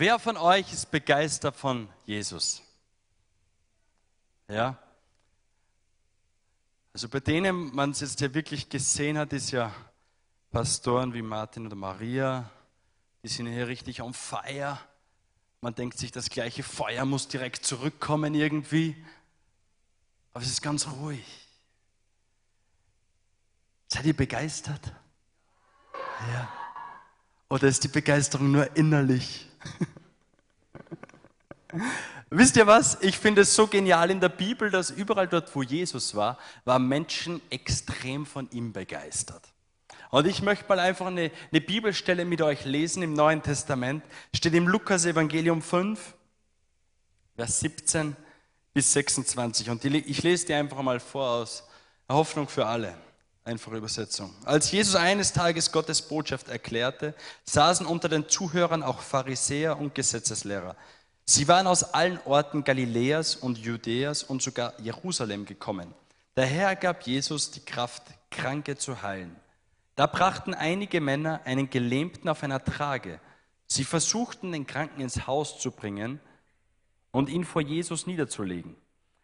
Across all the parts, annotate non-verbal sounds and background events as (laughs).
Wer von euch ist begeistert von Jesus? Ja? Also bei denen man es jetzt ja wirklich gesehen hat, ist ja Pastoren wie Martin oder Maria, die sind hier richtig on fire. Man denkt sich, das gleiche Feuer muss direkt zurückkommen irgendwie. Aber es ist ganz ruhig. Seid ihr begeistert? Ja. Oder ist die Begeisterung nur innerlich? (laughs) Wisst ihr was? Ich finde es so genial in der Bibel, dass überall dort, wo Jesus war, waren Menschen extrem von ihm begeistert. Und ich möchte mal einfach eine, eine Bibelstelle mit euch lesen im Neuen Testament. Steht im Lukas Evangelium 5, Vers 17 bis 26. Und ich lese dir einfach mal vor aus Hoffnung für alle. Einfache Übersetzung. Als Jesus eines Tages Gottes Botschaft erklärte, saßen unter den Zuhörern auch Pharisäer und Gesetzeslehrer. Sie waren aus allen Orten Galiläas und Judäas und sogar Jerusalem gekommen. Daher gab Jesus die Kraft, Kranke zu heilen. Da brachten einige Männer einen Gelähmten auf einer Trage. Sie versuchten, den Kranken ins Haus zu bringen und ihn vor Jesus niederzulegen.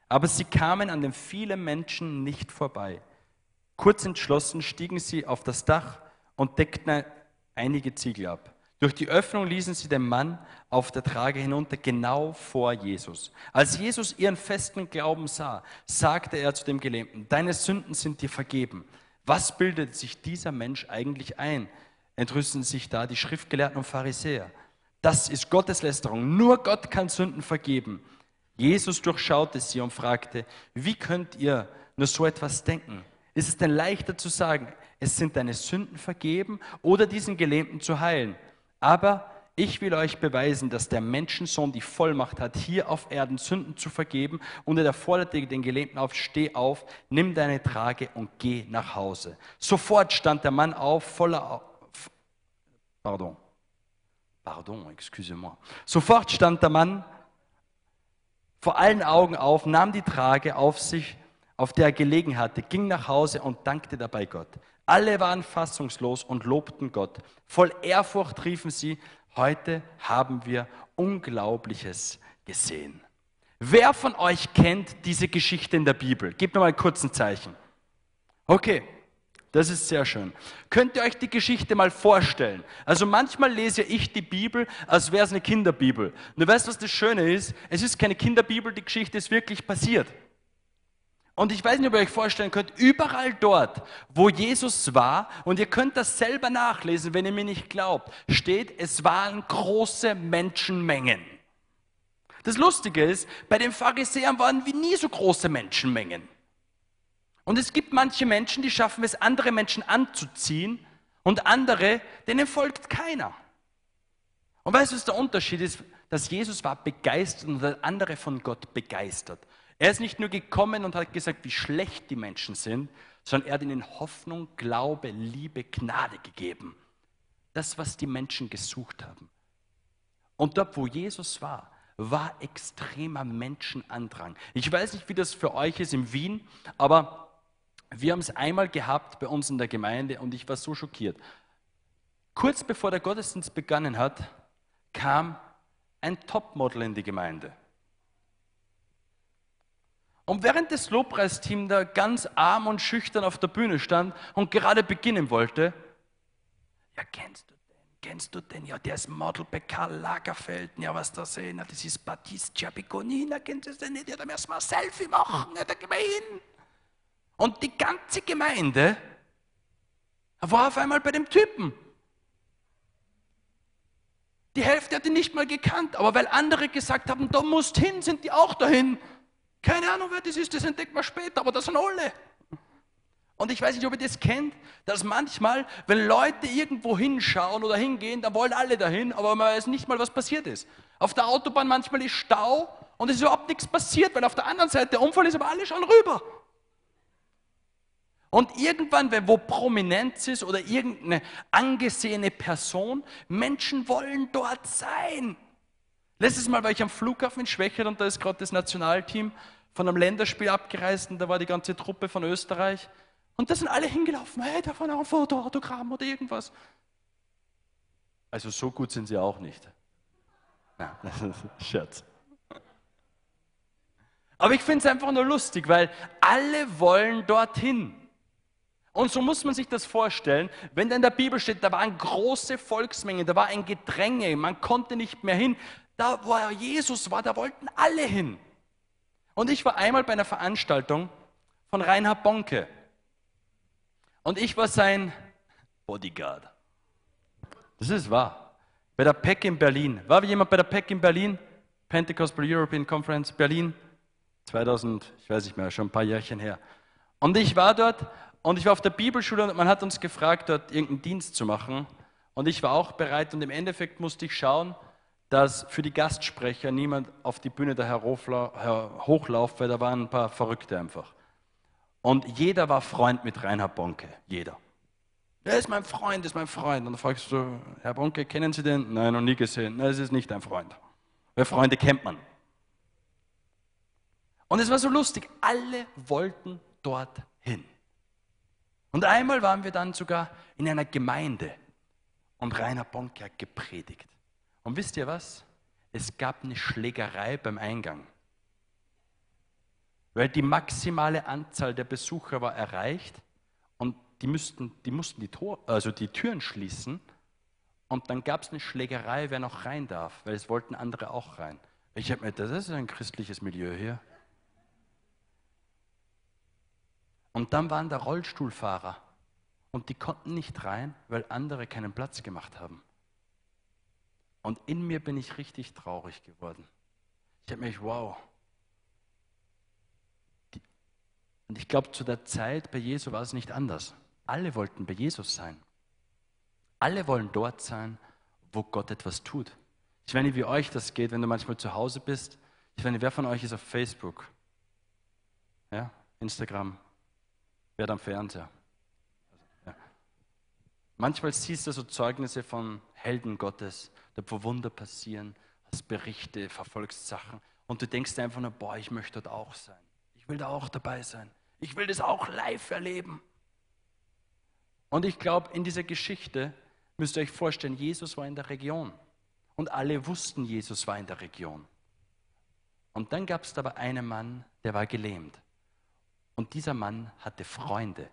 Aber sie kamen an den vielen Menschen nicht vorbei. Kurz entschlossen stiegen sie auf das Dach und deckten einige Ziegel ab. Durch die Öffnung ließen sie den Mann auf der Trage hinunter, genau vor Jesus. Als Jesus ihren festen Glauben sah, sagte er zu dem Gelähmten, deine Sünden sind dir vergeben. Was bildet sich dieser Mensch eigentlich ein? Entrüsten sich da die Schriftgelehrten und Pharisäer. Das ist Gotteslästerung. Nur Gott kann Sünden vergeben. Jesus durchschaute sie und fragte, wie könnt ihr nur so etwas denken? Ist es denn leichter zu sagen, es sind deine Sünden vergeben oder diesen Gelähmten zu heilen? Aber ich will euch beweisen, dass der Menschensohn die Vollmacht hat, hier auf Erden Sünden zu vergeben. Und er forderte den Gelähmten auf, steh auf, nimm deine Trage und geh nach Hause. Sofort stand der Mann auf, voller, pardon, pardon, excusez-moi. Sofort stand der Mann vor allen Augen auf, nahm die Trage auf sich, auf der er gelegen hatte, ging nach Hause und dankte dabei Gott. Alle waren fassungslos und lobten Gott. Voll Ehrfurcht riefen sie, heute haben wir Unglaubliches gesehen. Wer von euch kennt diese Geschichte in der Bibel? Gebt mir mal kurz ein Zeichen. Okay, das ist sehr schön. Könnt ihr euch die Geschichte mal vorstellen? Also manchmal lese ich die Bibel, als wäre es eine Kinderbibel. Und du weißt, was das Schöne ist? Es ist keine Kinderbibel, die Geschichte ist wirklich passiert. Und ich weiß nicht, ob ihr euch vorstellen könnt, überall dort, wo Jesus war, und ihr könnt das selber nachlesen, wenn ihr mir nicht glaubt, steht, es waren große Menschenmengen. Das Lustige ist, bei den Pharisäern waren wir nie so große Menschenmengen. Und es gibt manche Menschen, die schaffen es, andere Menschen anzuziehen, und andere, denen folgt keiner. Und weißt du, was der Unterschied ist? Dass Jesus war begeistert und der andere von Gott begeistert. Er ist nicht nur gekommen und hat gesagt, wie schlecht die Menschen sind, sondern er hat ihnen Hoffnung, Glaube, Liebe, Gnade gegeben. Das, was die Menschen gesucht haben. Und dort, wo Jesus war, war extremer Menschenandrang. Ich weiß nicht, wie das für euch ist in Wien, aber wir haben es einmal gehabt bei uns in der Gemeinde und ich war so schockiert. Kurz bevor der Gottesdienst begonnen hat, kam ein Topmodel in die Gemeinde. Und während das Lobpreisteam da ganz arm und schüchtern auf der Bühne stand und gerade beginnen wollte, ja, kennst du den? Kennst du den? Ja, der ist Model bei Karl Lagerfeld. Ja, was da sehen? Das ist Battista Picconina. Kennst du den nicht? Ja, da müssen wir ein Selfie machen. Ja, da gehen wir hin. Und die ganze Gemeinde war auf einmal bei dem Typen. Die Hälfte hat ihn nicht mal gekannt, aber weil andere gesagt haben, da musst hin, sind die auch dahin. Keine Ahnung, wer das ist, das entdeckt man später, aber das sind alle. Und ich weiß nicht, ob ihr das kennt, dass manchmal, wenn Leute irgendwo hinschauen oder hingehen, dann wollen alle dahin, aber man weiß nicht mal, was passiert ist. Auf der Autobahn manchmal ist Stau und es ist überhaupt nichts passiert, weil auf der anderen Seite der Unfall ist, aber alle schauen rüber. Und irgendwann, wenn wo Prominenz ist oder irgendeine angesehene Person, Menschen wollen dort sein. Letztes Mal war ich am Flughafen in Schwächert und da ist gerade das Nationalteam von einem Länderspiel abgereist und da war die ganze Truppe von Österreich. Und da sind alle hingelaufen, hey, da war noch ein Foto, Autogramm oder irgendwas. Also so gut sind sie auch nicht. (laughs) Ist Scherz. Aber ich finde es einfach nur lustig, weil alle wollen dorthin. Und so muss man sich das vorstellen, wenn da in der Bibel steht, da waren große Volksmengen, da war ein Gedränge, man konnte nicht mehr hin. Da, wo Jesus war, da wollten alle hin. Und ich war einmal bei einer Veranstaltung von Reinhard Bonke. Und ich war sein Bodyguard. Das ist wahr. Bei der PEC in Berlin. War jemand bei der PEC in Berlin? Pentecostal European Conference Berlin? 2000, ich weiß nicht mehr, schon ein paar Jährchen her. Und ich war dort und ich war auf der Bibelschule und man hat uns gefragt, dort irgendeinen Dienst zu machen. Und ich war auch bereit und im Endeffekt musste ich schauen, dass für die Gastsprecher niemand auf die Bühne da hochlauft, weil da waren ein paar Verrückte einfach. Und jeder war Freund mit Reinhard Bonke, jeder. Er ist mein Freund, ist mein Freund. Und dann fragst du, Herr Bonke, kennen Sie den? Nein, noch nie gesehen. Nein, es ist nicht ein Freund. Weil Freunde kennt man. Und es war so lustig, alle wollten dorthin. Und einmal waren wir dann sogar in einer Gemeinde und Rainer Bonke hat gepredigt. Und wisst ihr was? Es gab eine Schlägerei beim Eingang. Weil die maximale Anzahl der Besucher war erreicht und die, müssten, die mussten die, Tor, also die Türen schließen. Und dann gab es eine Schlägerei, wer noch rein darf, weil es wollten andere auch rein. Ich habe mir das ist ein christliches Milieu hier. Und dann waren da Rollstuhlfahrer und die konnten nicht rein, weil andere keinen Platz gemacht haben. Und in mir bin ich richtig traurig geworden. Ich habe mich, wow. Und ich glaube, zu der Zeit bei Jesu war es nicht anders. Alle wollten bei Jesus sein. Alle wollen dort sein, wo Gott etwas tut. Ich weiß nicht, wie euch das geht, wenn du manchmal zu Hause bist. Ich weiß nicht, wer von euch ist auf Facebook? Ja, Instagram, Wer am Fernseher? Ja. Manchmal siehst du so Zeugnisse von Helden Gottes, da wo Wunder passieren, hast Berichte, verfolgst Sachen und du denkst einfach nur, boah, ich möchte dort auch sein. Ich will da auch dabei sein. Ich will das auch live erleben. Und ich glaube, in dieser Geschichte müsst ihr euch vorstellen, Jesus war in der Region. Und alle wussten, Jesus war in der Region. Und dann gab es aber einen Mann, der war gelähmt. Und dieser Mann hatte Freunde.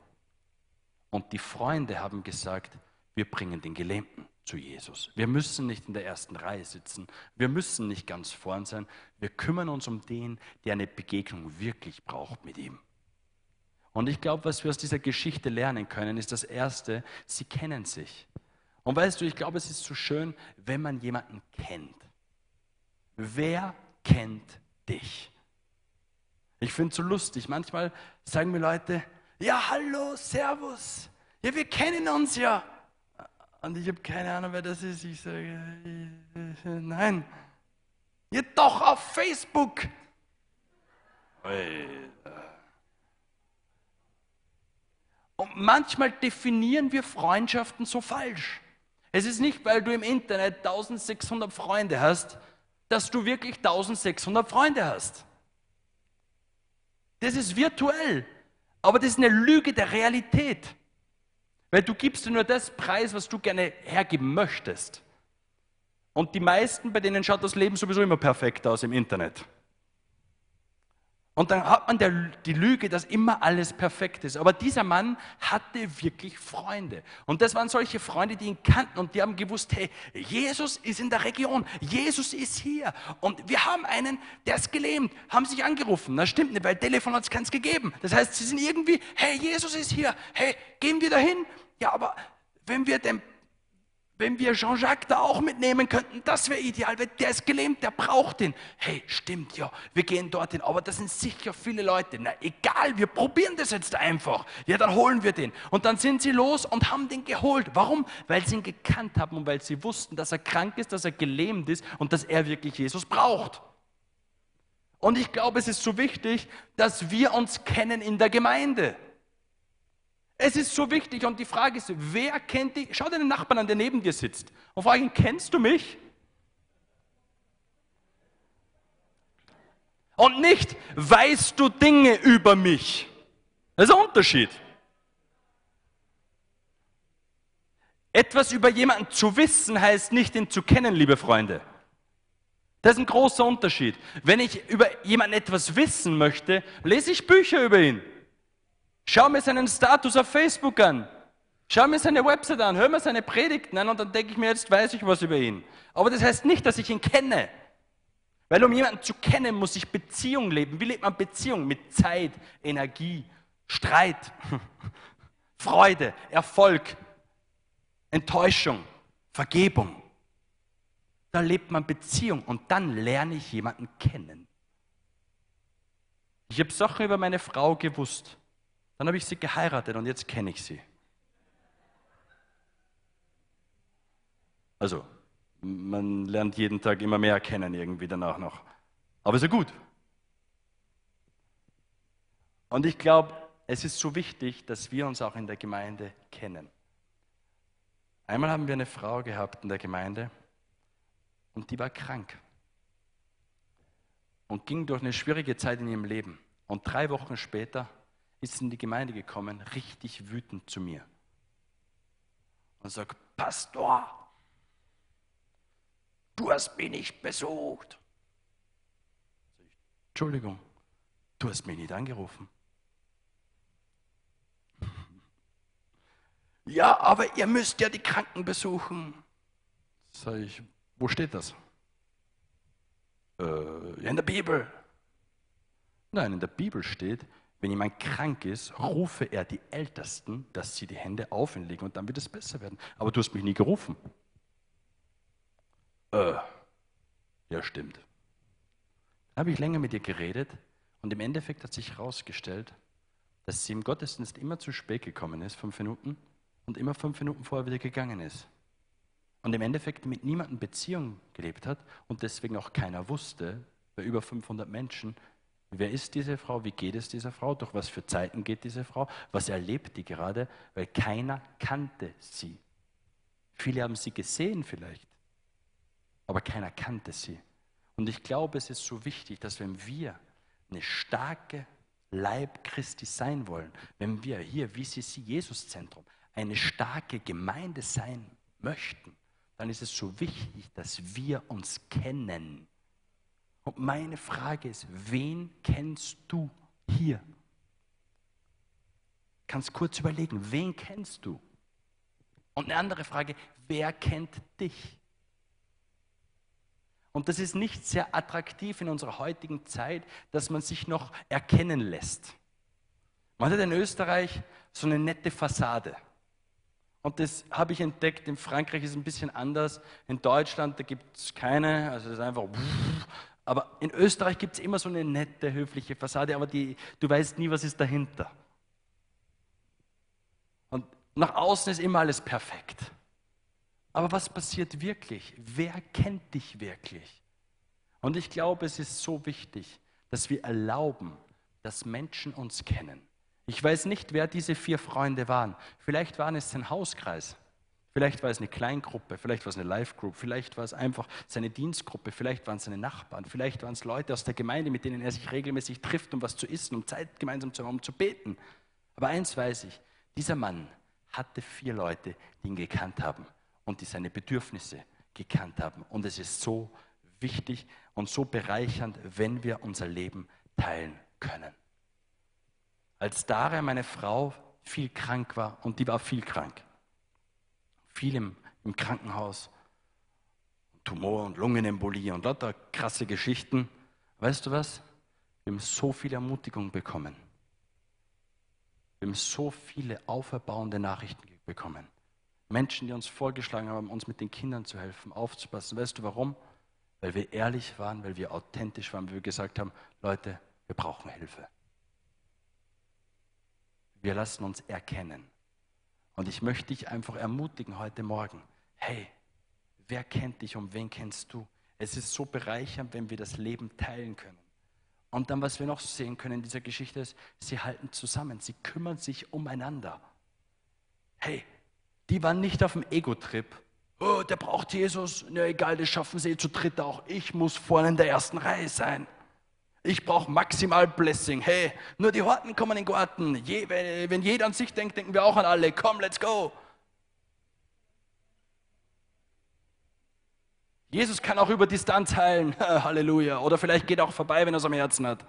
Und die Freunde haben gesagt, wir bringen den Gelähmten zu Jesus. Wir müssen nicht in der ersten Reihe sitzen. Wir müssen nicht ganz vorn sein. Wir kümmern uns um den, der eine Begegnung wirklich braucht mit ihm. Und ich glaube, was wir aus dieser Geschichte lernen können, ist das Erste, sie kennen sich. Und weißt du, ich glaube, es ist so schön, wenn man jemanden kennt. Wer kennt dich? Ich finde es so lustig. Manchmal sagen mir Leute, ja, hallo, servus. Ja, wir kennen uns ja. Und ich habe keine Ahnung, wer das ist. Ich sage, nein. Ja, doch auf Facebook. Und manchmal definieren wir Freundschaften so falsch. Es ist nicht, weil du im Internet 1600 Freunde hast, dass du wirklich 1600 Freunde hast. Das ist virtuell. Aber das ist eine Lüge der Realität. Weil du gibst dir nur das Preis, was du gerne hergeben möchtest. Und die meisten, bei denen schaut das Leben sowieso immer perfekt aus im Internet. Und dann hat man der, die Lüge, dass immer alles perfekt ist. Aber dieser Mann hatte wirklich Freunde. Und das waren solche Freunde, die ihn kannten und die haben gewusst, hey, Jesus ist in der Region, Jesus ist hier. Und wir haben einen, der ist gelähmt, haben sich angerufen. Das stimmt nicht, weil Telefon hat es keins gegeben. Das heißt, sie sind irgendwie, hey, Jesus ist hier, hey, gehen wir dahin? Ja, aber wenn wir den wenn wir Jean-Jacques da auch mitnehmen könnten, das wäre ideal, weil der ist gelähmt, der braucht ihn. Hey, stimmt ja, wir gehen dorthin, aber das sind sicher viele Leute. Na egal, wir probieren das jetzt einfach. Ja, dann holen wir den. Und dann sind sie los und haben den geholt. Warum? Weil sie ihn gekannt haben und weil sie wussten, dass er krank ist, dass er gelähmt ist und dass er wirklich Jesus braucht. Und ich glaube, es ist so wichtig, dass wir uns kennen in der Gemeinde. Es ist so wichtig und die Frage ist, wer kennt dich? Schau deinen Nachbarn an, der neben dir sitzt und frag ihn, kennst du mich? Und nicht, weißt du Dinge über mich? Das ist ein Unterschied. Etwas über jemanden zu wissen heißt nicht, ihn zu kennen, liebe Freunde. Das ist ein großer Unterschied. Wenn ich über jemanden etwas wissen möchte, lese ich Bücher über ihn. Schau mir seinen Status auf Facebook an. Schau mir seine Website an, hör mir seine Predigten an und dann denke ich mir, jetzt weiß ich was über ihn. Aber das heißt nicht, dass ich ihn kenne. Weil um jemanden zu kennen, muss ich Beziehung leben. Wie lebt man Beziehung? Mit Zeit, Energie, Streit, (laughs) Freude, Erfolg, Enttäuschung, Vergebung. Da lebt man Beziehung und dann lerne ich jemanden kennen. Ich habe Sachen über meine Frau gewusst. Dann habe ich sie geheiratet und jetzt kenne ich sie. Also, man lernt jeden Tag immer mehr kennen irgendwie danach noch. Aber ja gut. Und ich glaube, es ist so wichtig, dass wir uns auch in der Gemeinde kennen. Einmal haben wir eine Frau gehabt in der Gemeinde und die war krank und ging durch eine schwierige Zeit in ihrem Leben. Und drei Wochen später ist in die Gemeinde gekommen, richtig wütend zu mir. Und sagt, Pastor, du hast mich nicht besucht. Entschuldigung, du hast mich nicht angerufen. (laughs) Ja, aber ihr müsst ja die Kranken besuchen. Sag ich, wo steht das? Äh, in der Bibel. Nein, in der Bibel steht, wenn jemand krank ist, rufe er die Ältesten, dass sie die Hände auf ihn legen und dann wird es besser werden. Aber du hast mich nie gerufen. Äh, ja, stimmt. Dann habe ich länger mit ihr geredet und im Endeffekt hat sich herausgestellt, dass sie im Gottesdienst immer zu spät gekommen ist, fünf Minuten, und immer fünf Minuten vorher wieder gegangen ist. Und im Endeffekt mit niemandem Beziehung gelebt hat und deswegen auch keiner wusste, bei über 500 Menschen, wer ist diese Frau, wie geht es dieser Frau, durch was für Zeiten geht diese Frau, was erlebt die gerade, weil keiner kannte sie. Viele haben sie gesehen vielleicht, aber keiner kannte sie. Und ich glaube, es ist so wichtig, dass wenn wir eine starke Leib Christi sein wollen, wenn wir hier, wie sie sie, Jesus-Zentrum, eine starke Gemeinde sein möchten, dann ist es so wichtig, dass wir uns kennen. Und meine Frage ist, wen kennst du hier? Kannst kurz überlegen, wen kennst du? Und eine andere Frage, wer kennt dich? Und das ist nicht sehr attraktiv in unserer heutigen Zeit, dass man sich noch erkennen lässt. Man hat in Österreich so eine nette Fassade. Und das habe ich entdeckt, in Frankreich ist es ein bisschen anders. In Deutschland, da gibt es keine, also das ist einfach. Aber in Österreich gibt es immer so eine nette, höfliche Fassade, aber die, du weißt nie, was ist dahinter. Und nach außen ist immer alles perfekt. Aber was passiert wirklich? Wer kennt dich wirklich? Und ich glaube, es ist so wichtig, dass wir erlauben, dass Menschen uns kennen. Ich weiß nicht, wer diese vier Freunde waren. Vielleicht waren es sein Hauskreis. Vielleicht war es eine Kleingruppe, vielleicht war es eine Live-Group, vielleicht war es einfach seine Dienstgruppe, vielleicht waren es seine Nachbarn, vielleicht waren es Leute aus der Gemeinde, mit denen er sich regelmäßig trifft, um was zu essen, um Zeit gemeinsam zu haben, um zu beten. Aber eins weiß ich, dieser Mann hatte vier Leute, die ihn gekannt haben und die seine Bedürfnisse gekannt haben. Und es ist so wichtig und so bereichernd, wenn wir unser Leben teilen können. Als Daria, meine Frau, viel krank war, und die war viel krank, viel im, im Krankenhaus, Tumor und Lungenembolie und lauter krasse Geschichten, weißt du was? Wir haben so viel Ermutigung bekommen. Wir haben so viele auferbauende Nachrichten bekommen. Menschen, die uns vorgeschlagen haben, uns mit den Kindern zu helfen, aufzupassen. Weißt du warum? Weil wir ehrlich waren, weil wir authentisch waren, weil wir gesagt haben, Leute, wir brauchen Hilfe. Wir lassen uns erkennen. Und ich möchte dich einfach ermutigen heute Morgen. Hey, wer kennt dich und wen kennst du? Es ist so bereichernd, wenn wir das Leben teilen können. Und dann, was wir noch sehen können in dieser Geschichte ist, sie halten zusammen, sie kümmern sich umeinander. Hey, die waren nicht auf dem Ego-Trip. Oh, der braucht Jesus. Na egal, das schaffen sie zu dritt auch. Ich muss vorne in der ersten Reihe sein. Ich brauche maximal Blessing. Hey, nur die Horten kommen in den Garten. Je, wenn, wenn jeder an sich denkt, denken wir auch an alle. Komm, let's go. Jesus kann auch über Distanz heilen. (laughs) Halleluja. Oder vielleicht geht er auch vorbei, wenn er es am Herzen hat.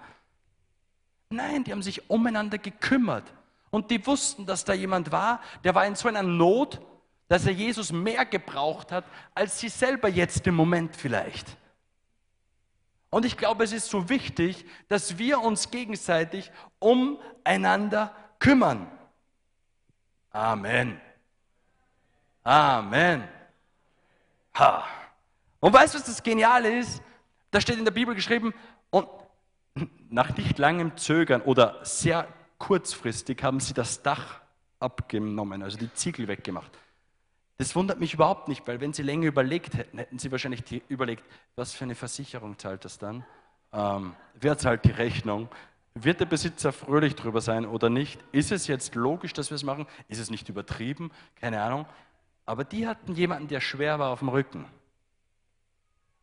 Nein, die haben sich umeinander gekümmert. Und die wussten, dass da jemand war, der war in so einer Not, dass er Jesus mehr gebraucht hat, als sie selber jetzt im Moment vielleicht. Und ich glaube, es ist so wichtig, dass wir uns gegenseitig umeinander kümmern. Amen. Amen. Ha. Und weißt du, was das Geniale ist? Da steht in der Bibel geschrieben, und nach nicht langem Zögern oder sehr kurzfristig haben sie das Dach abgenommen, also die Ziegel weggemacht. Das wundert mich überhaupt nicht, weil wenn sie länger überlegt hätten, hätten sie wahrscheinlich überlegt, was für eine Versicherung zahlt das dann? Ähm, wer zahlt die Rechnung? Wird der Besitzer fröhlich drüber sein oder nicht? Ist es jetzt logisch, dass wir es machen? Ist es nicht übertrieben? Keine Ahnung. Aber die hatten jemanden, der schwer war auf dem Rücken.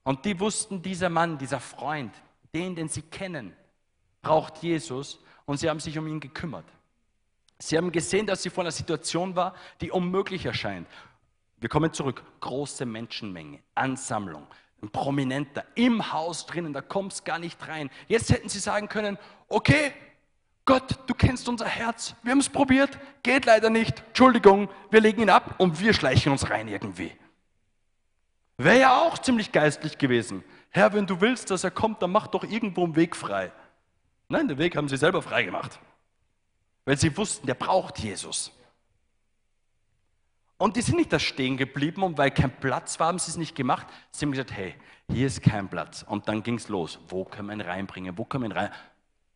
Und die wussten, dieser Mann, dieser Freund, den, den sie kennen, braucht Jesus und sie haben sich um ihn gekümmert. Sie haben gesehen, dass sie vor einer Situation war, die unmöglich erscheint. Wir kommen zurück. Große Menschenmenge, Ansammlung, ein Prominenter im Haus drinnen, da kommst gar nicht rein. Jetzt hätten sie sagen können, okay, Gott, du kennst unser Herz, wir haben es probiert, geht leider nicht, Entschuldigung, wir legen ihn ab und wir schleichen uns rein irgendwie. Wäre ja auch ziemlich geistlich gewesen. Herr, wenn du willst, dass er kommt, dann mach doch irgendwo einen Weg frei. Nein, den Weg haben sie selber frei gemacht. Weil sie wussten, der braucht Jesus. Und die sind nicht da stehen geblieben und weil kein Platz war, haben sie es nicht gemacht. Sie haben gesagt, hey, hier ist kein Platz. Und dann ging es los. Wo können wir ihn reinbringen? Wo können wir ihn rein?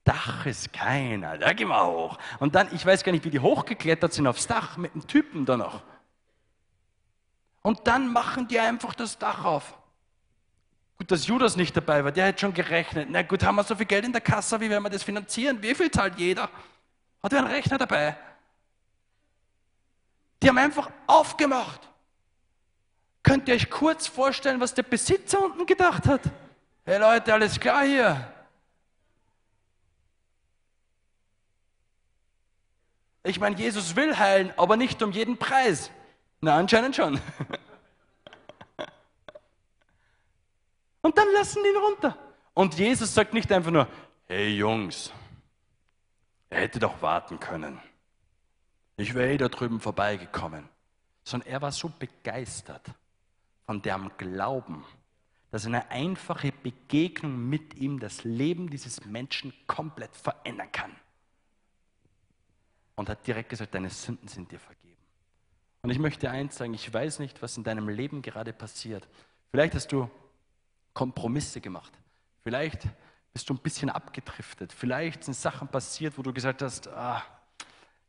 Dach ist keiner, da gehen wir hoch. Und dann, ich weiß gar nicht, wie die hochgeklettert sind aufs Dach mit dem Typen da noch. Und dann machen die einfach das Dach auf. Gut, dass Judas nicht dabei war, der hätte schon gerechnet. Na gut, haben wir so viel Geld in der Kasse, wie werden wir das finanzieren? Wie viel zahlt jeder? Hat er einen Rechner dabei? Die haben einfach aufgemacht. Könnt ihr euch kurz vorstellen, was der Besitzer unten gedacht hat? Hey Leute, alles klar hier. Ich meine, Jesus will heilen, aber nicht um jeden Preis. Na, anscheinend schon. (laughs) Und dann lassen die ihn runter. Und Jesus sagt nicht einfach nur, hey Jungs, er hätte doch warten können. Ich wäre eh da drüben vorbeigekommen. Sondern er war so begeistert von dem Glauben, dass eine einfache Begegnung mit ihm das Leben dieses Menschen komplett verändern kann. Und hat direkt gesagt, deine Sünden sind dir vergeben. Und ich möchte eins sagen, ich weiß nicht, was in deinem Leben gerade passiert. Vielleicht hast du Kompromisse gemacht. Vielleicht bist du ein bisschen abgedriftet. Vielleicht sind Sachen passiert, wo du gesagt hast, ah,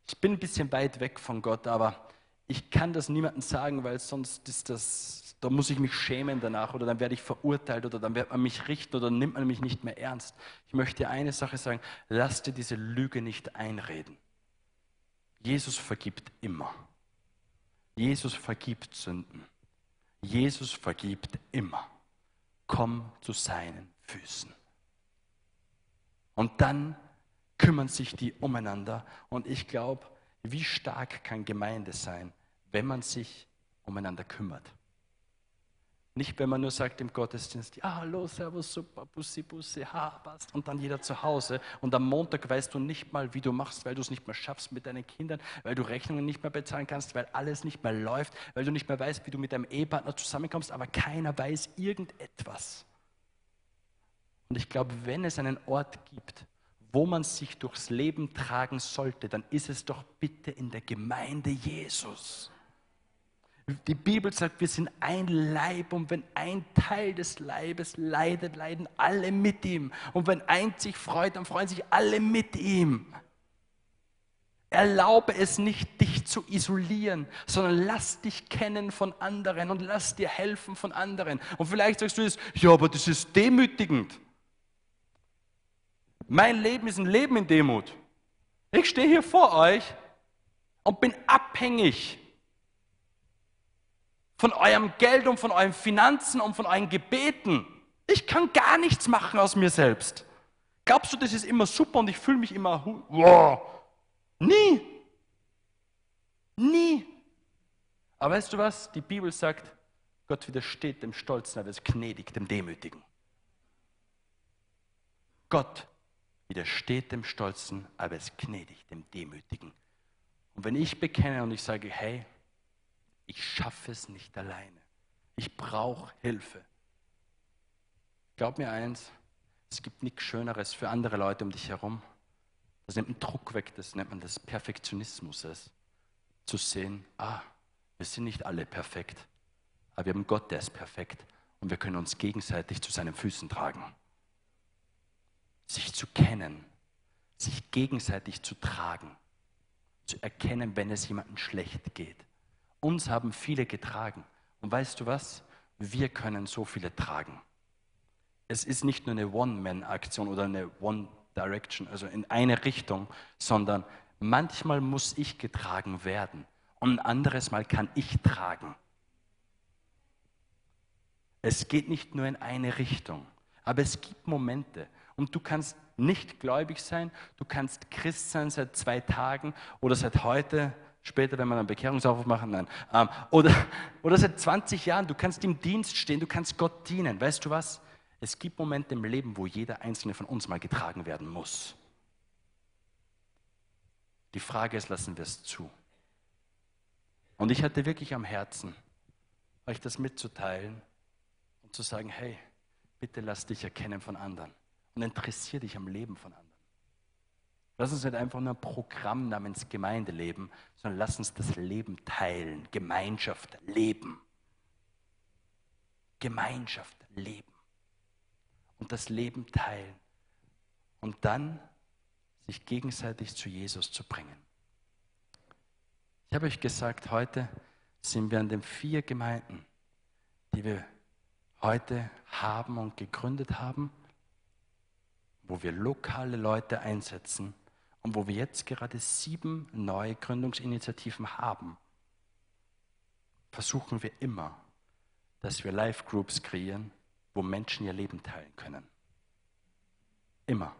ich bin ein bisschen weit weg von Gott, aber ich kann das niemandem sagen, weil sonst ist das, da muss ich mich schämen danach oder dann werde ich verurteilt oder dann wird man mich richten oder nimmt man mich nicht mehr ernst. Ich möchte dir eine Sache sagen, lass dir diese Lüge nicht einreden. Jesus vergibt immer. Jesus vergibt Sünden. Jesus vergibt immer. Komm zu seinen Füßen. Und dann kümmern sich die umeinander. Und ich glaube, wie stark kann Gemeinde sein, wenn man sich umeinander kümmert. Nicht, wenn man nur sagt im Gottesdienst, ja, hallo, servus, super, bussi, bussi, ha, passt, und dann jeder zu Hause. Und am Montag weißt du nicht mal, wie du machst, weil du es nicht mehr schaffst mit deinen Kindern, weil du Rechnungen nicht mehr bezahlen kannst, weil alles nicht mehr läuft, weil du nicht mehr weißt, wie du mit deinem Ehepartner zusammenkommst, aber keiner weiß irgendetwas. Und ich glaube, wenn es einen Ort gibt, wo man sich durchs Leben tragen sollte, dann ist es doch bitte in der Gemeinde Jesus. Die Bibel sagt, wir sind ein Leib und wenn ein Teil des Leibes leidet, leiden alle mit ihm. Und wenn ein sich freut, dann freuen sich alle mit ihm. Erlaube es nicht, dich zu isolieren, sondern lass dich kennen von anderen und lass dir helfen von anderen. Und vielleicht sagst du jetzt, ja, aber das ist demütigend. Mein Leben ist ein Leben in Demut. Ich stehe hier vor euch und bin abhängig von eurem Geld und von euren Finanzen und von euren Gebeten. Ich kann gar nichts machen aus mir selbst. Glaubst du, das ist immer super und ich fühle mich immer, wow, nie. Nie. Aber weißt du was? Die Bibel sagt, Gott widersteht dem Stolzen, aber ist gnädig dem Demütigen. Gott widersteht dem Stolzen, aber ist gnädig dem Demütigen. Und wenn ich bekenne und ich sage, hey, ich schaffe es nicht alleine, ich brauche Hilfe. Glaub mir eins, es gibt nichts Schöneres für andere Leute um dich herum. Das nimmt einen Druck weg, das nennt man das Perfektionismus. Zu sehen, ah, wir sind nicht alle perfekt, aber wir haben Gott, der ist perfekt und wir können uns gegenseitig zu seinen Füßen tragen. Sich zu kennen, sich gegenseitig zu tragen, zu erkennen, wenn es jemandem schlecht geht. Uns haben viele getragen. Und weißt du was? Wir können so viele tragen. Es ist nicht nur eine One-Man-Aktion oder eine One-Direction, also in eine Richtung, sondern manchmal muss ich getragen werden und ein anderes Mal kann ich tragen. Es geht nicht nur in eine Richtung, aber es gibt Momente und du kannst nicht gläubig sein, du kannst Christ sein seit zwei Tagen oder seit heute, später, wenn wir einen Bekehrungsaufruf machen, nein, ähm, oder, (laughs) oder seit 20 Jahren, du kannst im Dienst stehen, du kannst Gott dienen. Weißt du was? Es gibt Momente im Leben, wo jeder einzelne von uns mal getragen werden muss. Die Frage ist, lassen wir es zu? Und ich hatte wirklich am Herzen, euch das mitzuteilen und zu sagen, hey, bitte lass dich erkennen von anderen und interessier dich am Leben von anderen. Lass uns nicht einfach nur ein Programm namens Gemeinde leben, sondern lass uns das Leben teilen, Gemeinschaft leben. Gemeinschaft leben und das Leben teilen und dann sich gegenseitig zu Jesus zu bringen. Ich habe euch gesagt, heute sind wir an den vier Gemeinden, die wir heute haben und gegründet haben, wo wir lokale Leute einsetzen und wo wir jetzt gerade sieben neue Gründungsinitiativen haben, versuchen wir immer, dass wir Live-Groups kreieren, wo Menschen ihr Leben teilen können. Immer.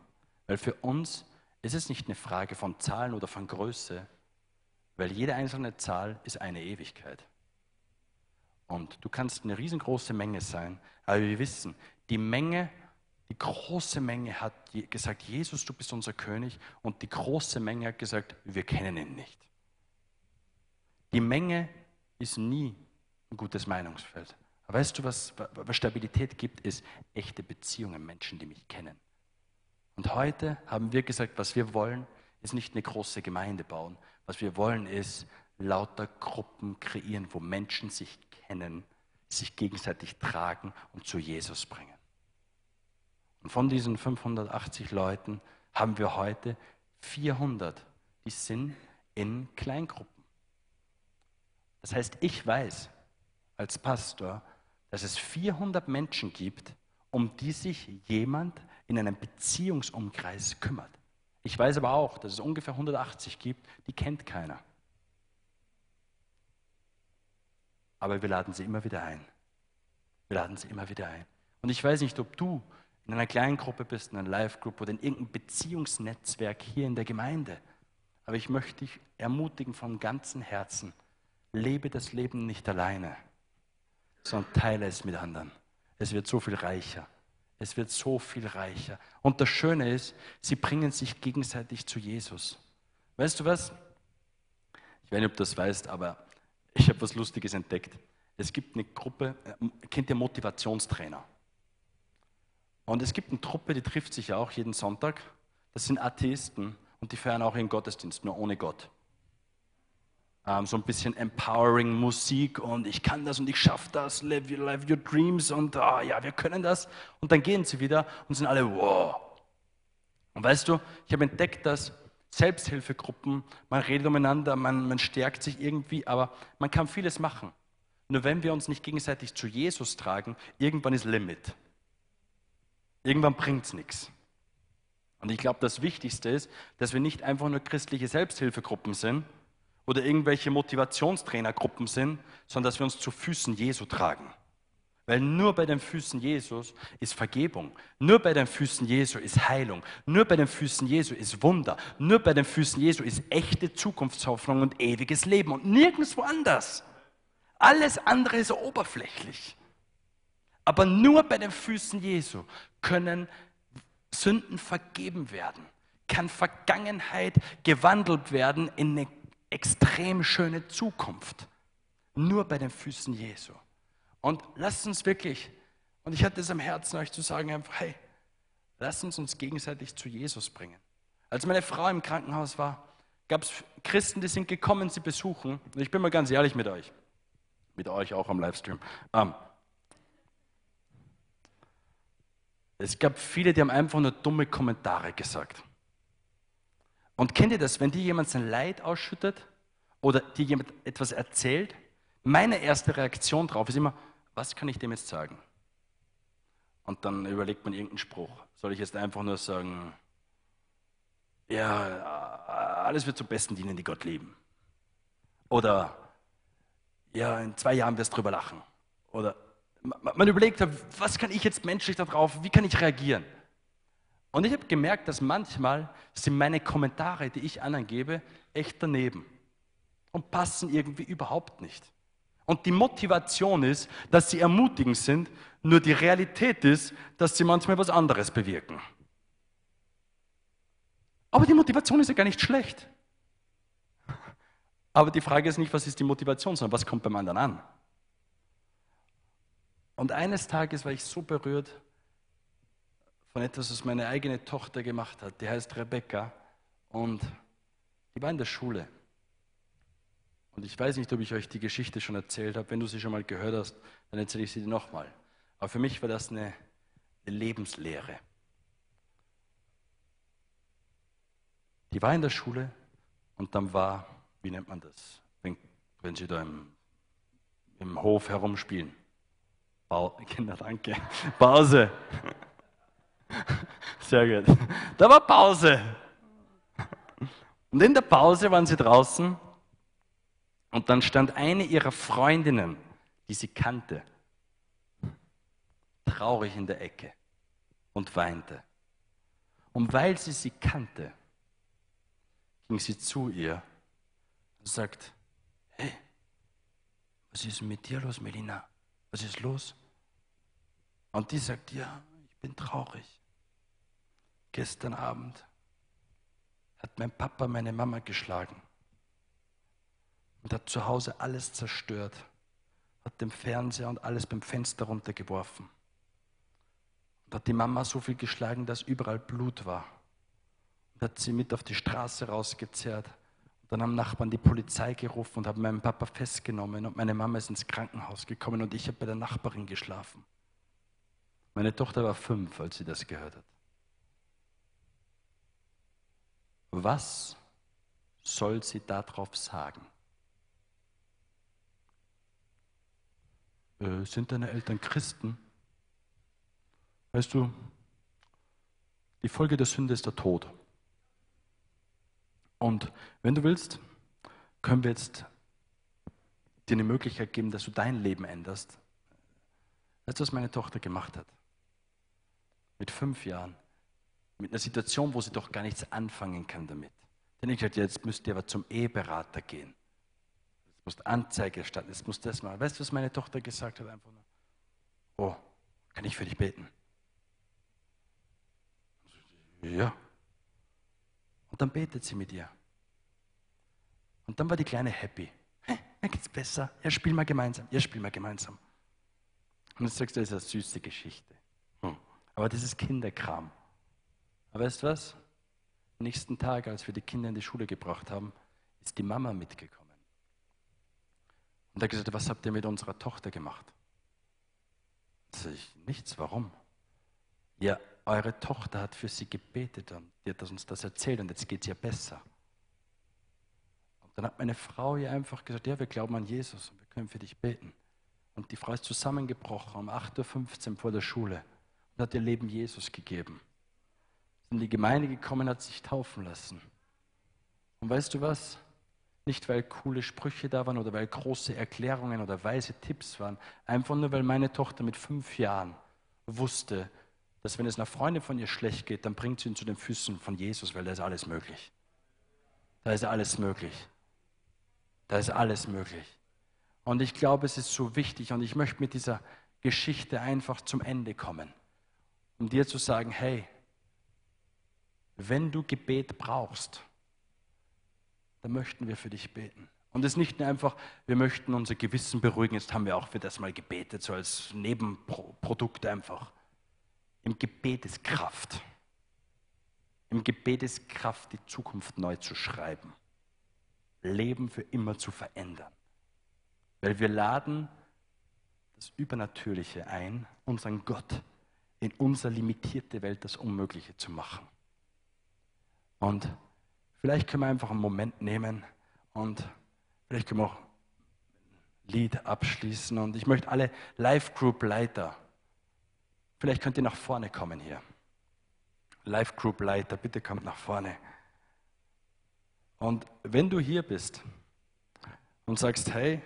Weil für uns ist es nicht eine Frage von Zahlen oder von Größe, weil jede einzelne Zahl ist eine Ewigkeit. Und du kannst eine riesengroße Menge sein, aber wir wissen, die Menge, die große Menge hat gesagt, Jesus, du bist unser König. Und die große Menge hat gesagt, wir kennen ihn nicht. Die Menge ist nie ein gutes Meinungsfeld. Aber weißt du, was, was Stabilität gibt, ist echte Beziehungen, Menschen, die mich kennen. Und heute haben wir gesagt, was wir wollen, ist nicht eine große Gemeinde bauen, was wir wollen, ist lauter Gruppen kreieren, wo Menschen sich kennen, sich gegenseitig tragen und zu Jesus bringen. Und von diesen 580 Leuten haben wir heute 400, die sind in Kleingruppen. Das heißt, ich weiß als Pastor, dass es 400 Menschen gibt, um die sich jemand in einem Beziehungsumkreis kümmert. Ich weiß aber auch, dass es ungefähr 180 gibt, die kennt keiner. Aber wir laden sie immer wieder ein. Wir laden sie immer wieder ein. Und ich weiß nicht, ob du in einer kleinen Gruppe bist, in einer Live-Group oder in irgendeinem Beziehungsnetzwerk hier in der Gemeinde. Aber ich möchte dich ermutigen von ganzem Herzen, lebe das Leben nicht alleine, sondern teile es mit anderen. Es wird so viel reicher. Es wird so viel reicher. Und das Schöne ist, sie bringen sich gegenseitig zu Jesus. Weißt du was? Ich weiß nicht, ob du das weißt, aber ich habe was Lustiges entdeckt. Es gibt eine Gruppe, äh, kennt ihr Motivationstrainer? Und es gibt eine Truppe, die trifft sich auch jeden Sonntag. Das sind Atheisten und die feiern auch ihren Gottesdienst, nur ohne Gott ähm, so ein bisschen empowering Musik und ich kann das und ich schaffe das, live, live your dreams und oh, ja, wir können das. Und dann gehen sie wieder und sind alle wow. Und weißt du, ich habe entdeckt, dass Selbsthilfegruppen, man redet umeinander, man, man stärkt sich irgendwie, aber man kann vieles machen. Nur wenn wir uns nicht gegenseitig zu Jesus tragen, irgendwann ist Limit. Irgendwann bringt es nichts. Und ich glaube, das Wichtigste ist, dass wir nicht einfach nur christliche Selbsthilfegruppen sind, oder irgendwelche Motivationstrainergruppen sind, sondern dass wir uns zu Füßen Jesu tragen. Weil nur bei den Füßen Jesus ist Vergebung. Nur bei den Füßen Jesu ist Heilung. Nur bei den Füßen Jesu ist Wunder. Nur bei den Füßen Jesu ist echte Zukunftshoffnung und ewiges Leben und nirgendwo anders. Alles andere ist oberflächlich. Aber nur bei den Füßen Jesu können Sünden vergeben werden, kann Vergangenheit gewandelt werden in eine extrem schöne Zukunft. Nur bei den Füßen Jesu. Und lasst uns wirklich, und ich hatte es am Herzen, euch zu sagen, einfach, hey, lasst uns uns gegenseitig zu Jesus bringen. Als meine Frau im Krankenhaus war, gab es Christen, die sind gekommen, sie besuchen. Ich bin mal ganz ehrlich mit euch, mit euch auch am Livestream. Ähm, es gab viele, die haben einfach nur dumme Kommentare gesagt. Und kennt ihr das, wenn dir jemand sein Leid ausschüttet oder dir jemand etwas erzählt? Meine erste Reaktion darauf ist immer, was kann ich dem jetzt sagen? Und dann überlegt man irgendeinen Spruch. Soll ich jetzt einfach nur sagen, ja, alles wird zum Besten dienen, die Gott lieben. Oder, ja, in zwei Jahren wirst du drüber lachen. Oder, man überlegt, was kann ich jetzt menschlich darauf, wie kann ich reagieren? Und ich habe gemerkt, dass manchmal sind meine Kommentare, die ich anderen gebe, echt daneben und passen irgendwie überhaupt nicht. Und die Motivation ist, dass sie ermutigend sind, nur die Realität ist, dass sie manchmal was anderes bewirken. Aber die Motivation ist ja gar nicht schlecht. Aber die Frage ist nicht, was ist die Motivation, sondern was kommt beim anderen an. Und eines Tages war ich so berührt von etwas, was meine eigene Tochter gemacht hat. Die heißt Rebecca und die war in der Schule. Und ich weiß nicht, ob ich euch die Geschichte schon erzählt habe. Wenn du sie schon mal gehört hast, dann erzähle ich sie dir nochmal. Aber für mich war das eine, eine Lebenslehre. Die war in der Schule und dann war, wie nennt man das, wenn, wenn sie da im, im Hof herumspielen. (laughs) Kinder, danke. Pause. (laughs) Sehr gut. Da war Pause. Und in der Pause waren sie draußen und dann stand eine ihrer Freundinnen, die sie kannte, traurig in der Ecke und weinte. Und weil sie sie kannte, ging sie zu ihr und sagt, hey, was ist mit dir los, Melina? Was ist los? Und die sagt, ja, ich bin traurig. Gestern Abend hat mein Papa meine Mama geschlagen und hat zu Hause alles zerstört, hat den Fernseher und alles beim Fenster runtergeworfen und hat die Mama so viel geschlagen, dass überall Blut war und hat sie mit auf die Straße rausgezerrt. Dann haben Nachbarn die Polizei gerufen und haben meinen Papa festgenommen und meine Mama ist ins Krankenhaus gekommen und ich habe bei der Nachbarin geschlafen. Meine Tochter war fünf, als sie das gehört hat. Was soll sie darauf sagen? Äh, sind deine Eltern Christen? Weißt du, die Folge der Sünde ist der Tod. Und wenn du willst, können wir jetzt dir eine Möglichkeit geben, dass du dein Leben änderst. Weißt du, was meine Tochter gemacht hat? Mit fünf Jahren. Mit einer Situation, wo sie doch gar nichts anfangen kann damit. Denn ich sagte, jetzt müsst ihr aber zum Eheberater gehen. Jetzt musst Anzeige erstatten, jetzt musst das machen. Weißt du, was meine Tochter gesagt hat? Einfach nur, oh, kann ich für dich beten? Ja. Und dann betet sie mit ihr. Und dann war die Kleine happy. Hey, mir geht's besser. Ja, spiel mal gemeinsam. Ja, spiel mal gemeinsam. Und dann sagst du, das ist eine süße Geschichte. Hm. Aber das ist Kinderkram. Aber weißt du was? Am nächsten Tag, als wir die Kinder in die Schule gebracht haben, ist die Mama mitgekommen. Und hat gesagt, was habt ihr mit unserer Tochter gemacht? Da sage ich, nichts, warum? Ja, eure Tochter hat für sie gebetet und die hat uns das erzählt und jetzt geht es ihr besser. Und dann hat meine Frau ihr einfach gesagt, ja, wir glauben an Jesus und wir können für dich beten. Und die Frau ist zusammengebrochen um 8.15 Uhr vor der Schule und hat ihr Leben Jesus gegeben. Ist in die Gemeinde gekommen, hat sich taufen lassen. Und weißt du was? Nicht, weil coole Sprüche da waren oder weil große Erklärungen oder weise Tipps waren. Einfach nur, weil meine Tochter mit fünf Jahren wusste, dass wenn es einer Freundin von ihr schlecht geht, dann bringt sie ihn zu den Füßen von Jesus, weil da ist alles möglich. Da ist alles möglich. Da ist alles möglich. Und ich glaube, es ist so wichtig und ich möchte mit dieser Geschichte einfach zum Ende kommen, um dir zu sagen, hey, wenn du Gebet brauchst, dann möchten wir für dich beten. Und es ist nicht nur einfach, wir möchten unser Gewissen beruhigen, jetzt haben wir auch für das mal gebetet, so als Nebenprodukt einfach. Im Gebet ist Kraft. Im Gebet ist Kraft, die Zukunft neu zu schreiben. Leben für immer zu verändern. Weil wir laden das Übernatürliche ein, unseren Gott in unsere limitierte Welt das Unmögliche zu machen. Und vielleicht können wir einfach einen Moment nehmen und vielleicht können wir auch ein Lied abschließen. Und ich möchte alle Live-Group-Leiter, vielleicht könnt ihr nach vorne kommen hier. Live-Group-Leiter, bitte kommt nach vorne. Und wenn du hier bist und sagst, hey,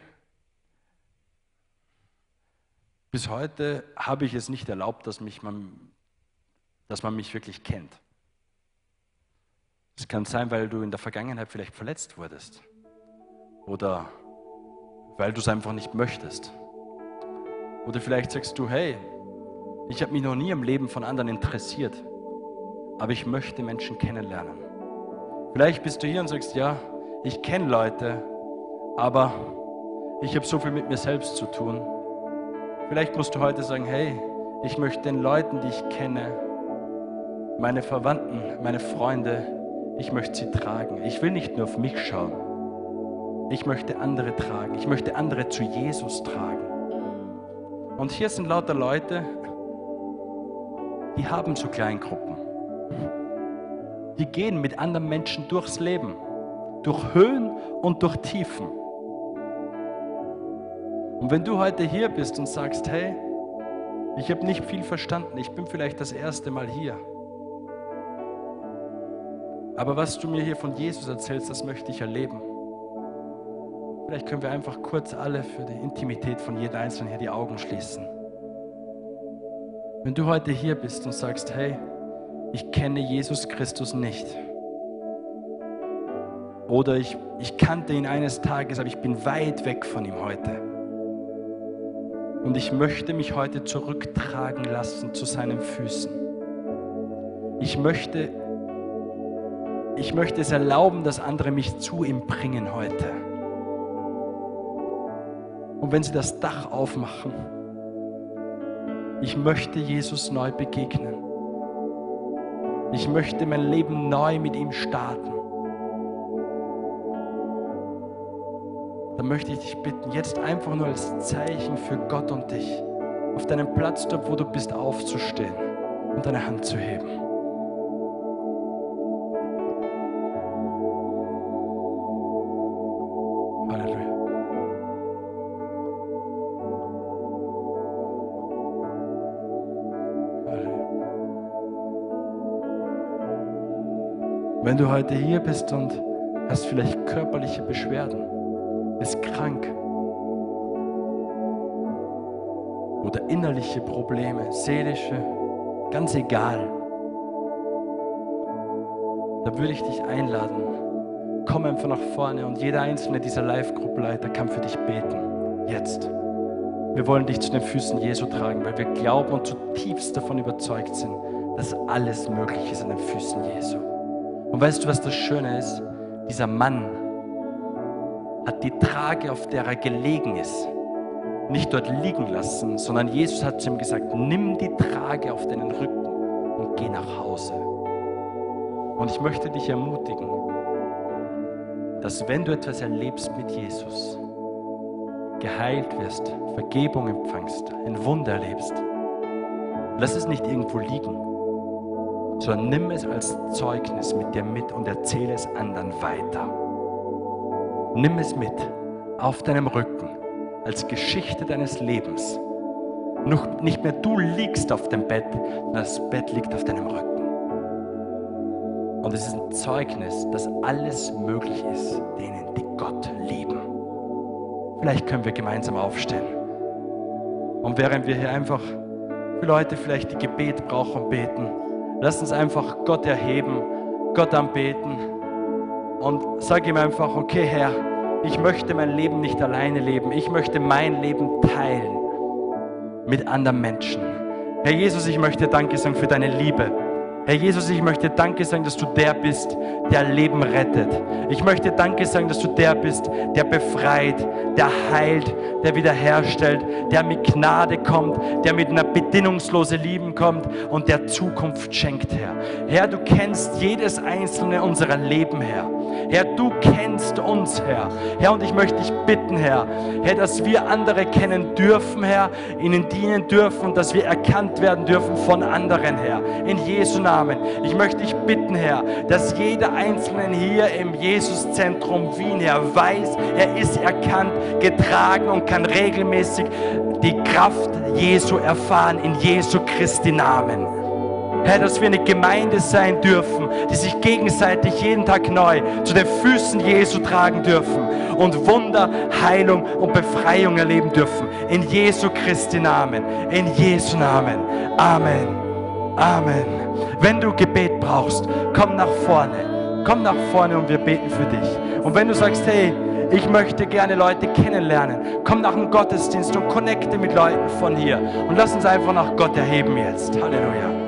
bis heute habe ich es nicht erlaubt, dass, mich man, dass man mich wirklich kennt. Es kann sein, weil du in der Vergangenheit vielleicht verletzt wurdest oder weil du es einfach nicht möchtest. Oder vielleicht sagst du, hey, ich habe mich noch nie im Leben von anderen interessiert, aber ich möchte Menschen kennenlernen. Vielleicht bist du hier und sagst, ja, ich kenne Leute, aber ich habe so viel mit mir selbst zu tun. Vielleicht musst du heute sagen, hey, ich möchte den Leuten, die ich kenne, meine Verwandten, meine Freunde, ich möchte sie tragen. Ich will nicht nur auf mich schauen. Ich möchte andere tragen. Ich möchte andere zu Jesus tragen. Und hier sind lauter Leute, die haben so Kleingruppen die gehen mit anderen Menschen durchs Leben, durch Höhen und durch Tiefen. Und wenn du heute hier bist und sagst, hey, ich habe nicht viel verstanden, ich bin vielleicht das erste Mal hier. Aber was du mir hier von Jesus erzählst, das möchte ich erleben. Vielleicht können wir einfach kurz alle für die Intimität von jedem Einzelnen hier die Augen schließen. Wenn du heute hier bist und sagst, hey, ich kenne Jesus Christus nicht. Oder ich, ich kannte ihn eines Tages, aber ich bin weit weg von ihm heute. Und ich möchte mich heute zurücktragen lassen zu seinen Füßen. Ich möchte, ich möchte es erlauben, dass andere mich zu ihm bringen heute. Und wenn sie das Dach aufmachen, ich möchte Jesus neu begegnen. Ich möchte mein Leben neu mit ihm starten. Dann möchte ich dich bitten, jetzt einfach nur als Zeichen für Gott und dich, auf deinem Platz dort, wo du bist, aufzustehen und deine Hand zu heben. Wenn du heute hier bist und hast vielleicht körperliche Beschwerden, bist krank oder innerliche Probleme, seelische, ganz egal, da würde ich dich einladen. Komm einfach nach vorne und jeder einzelne dieser Live-Gruppleiter kann für dich beten. Jetzt. Wir wollen dich zu den Füßen Jesu tragen, weil wir glauben und zutiefst davon überzeugt sind, dass alles möglich ist an den Füßen Jesu. Und weißt du, was das Schöne ist? Dieser Mann hat die Trage, auf der er gelegen ist, nicht dort liegen lassen, sondern Jesus hat zu ihm gesagt, nimm die Trage auf deinen Rücken und geh nach Hause. Und ich möchte dich ermutigen, dass wenn du etwas erlebst mit Jesus, geheilt wirst, Vergebung empfangst, ein Wunder erlebst, lass es nicht irgendwo liegen, sondern nimm es als Zeugnis mit dir mit und erzähle es anderen weiter. Nimm es mit auf deinem Rücken als Geschichte deines Lebens. Nicht mehr du liegst auf dem Bett, sondern das Bett liegt auf deinem Rücken. Und es ist ein Zeugnis, dass alles möglich ist denen, die Gott lieben. Vielleicht können wir gemeinsam aufstehen. Und während wir hier einfach für Leute vielleicht die Gebet brauchen, beten, Lass uns einfach Gott erheben, Gott anbeten und sag ihm einfach, okay Herr, ich möchte mein Leben nicht alleine leben. Ich möchte mein Leben teilen mit anderen Menschen. Herr Jesus, ich möchte Danke sagen für deine Liebe. Herr Jesus, ich möchte Danke sagen, dass du der bist, der Leben rettet. Ich möchte Danke sagen, dass du der bist, der befreit, der heilt, der wiederherstellt, der mit Gnade kommt, der mit einer bedingungslosen Liebe kommt und der Zukunft schenkt, Herr. Herr, du kennst jedes einzelne unserer Leben, Herr. Herr, du kennst uns, Herr. Herr, und ich möchte dich bitten, Herr, Herr, dass wir andere kennen dürfen, Herr, ihnen dienen dürfen und dass wir erkannt werden dürfen von anderen, Herr. In Jesu Namen. Ich möchte dich bitten, Herr, dass jeder Einzelne hier im Jesuszentrum Wien, Herr, weiß, er ist erkannt, getragen und kann regelmäßig die Kraft Jesu erfahren in Jesu Christi Namen. Herr, dass wir eine Gemeinde sein dürfen, die sich gegenseitig jeden Tag neu zu den Füßen Jesu tragen dürfen und Wunder, Heilung und Befreiung erleben dürfen. In Jesu Christi Namen. In Jesu Namen. Amen. Amen. Wenn du Gebet brauchst, komm nach vorne. Komm nach vorne und wir beten für dich. Und wenn du sagst, hey, ich möchte gerne Leute kennenlernen, komm nach dem Gottesdienst und connecte mit Leuten von hier. Und lass uns einfach nach Gott erheben jetzt. Halleluja.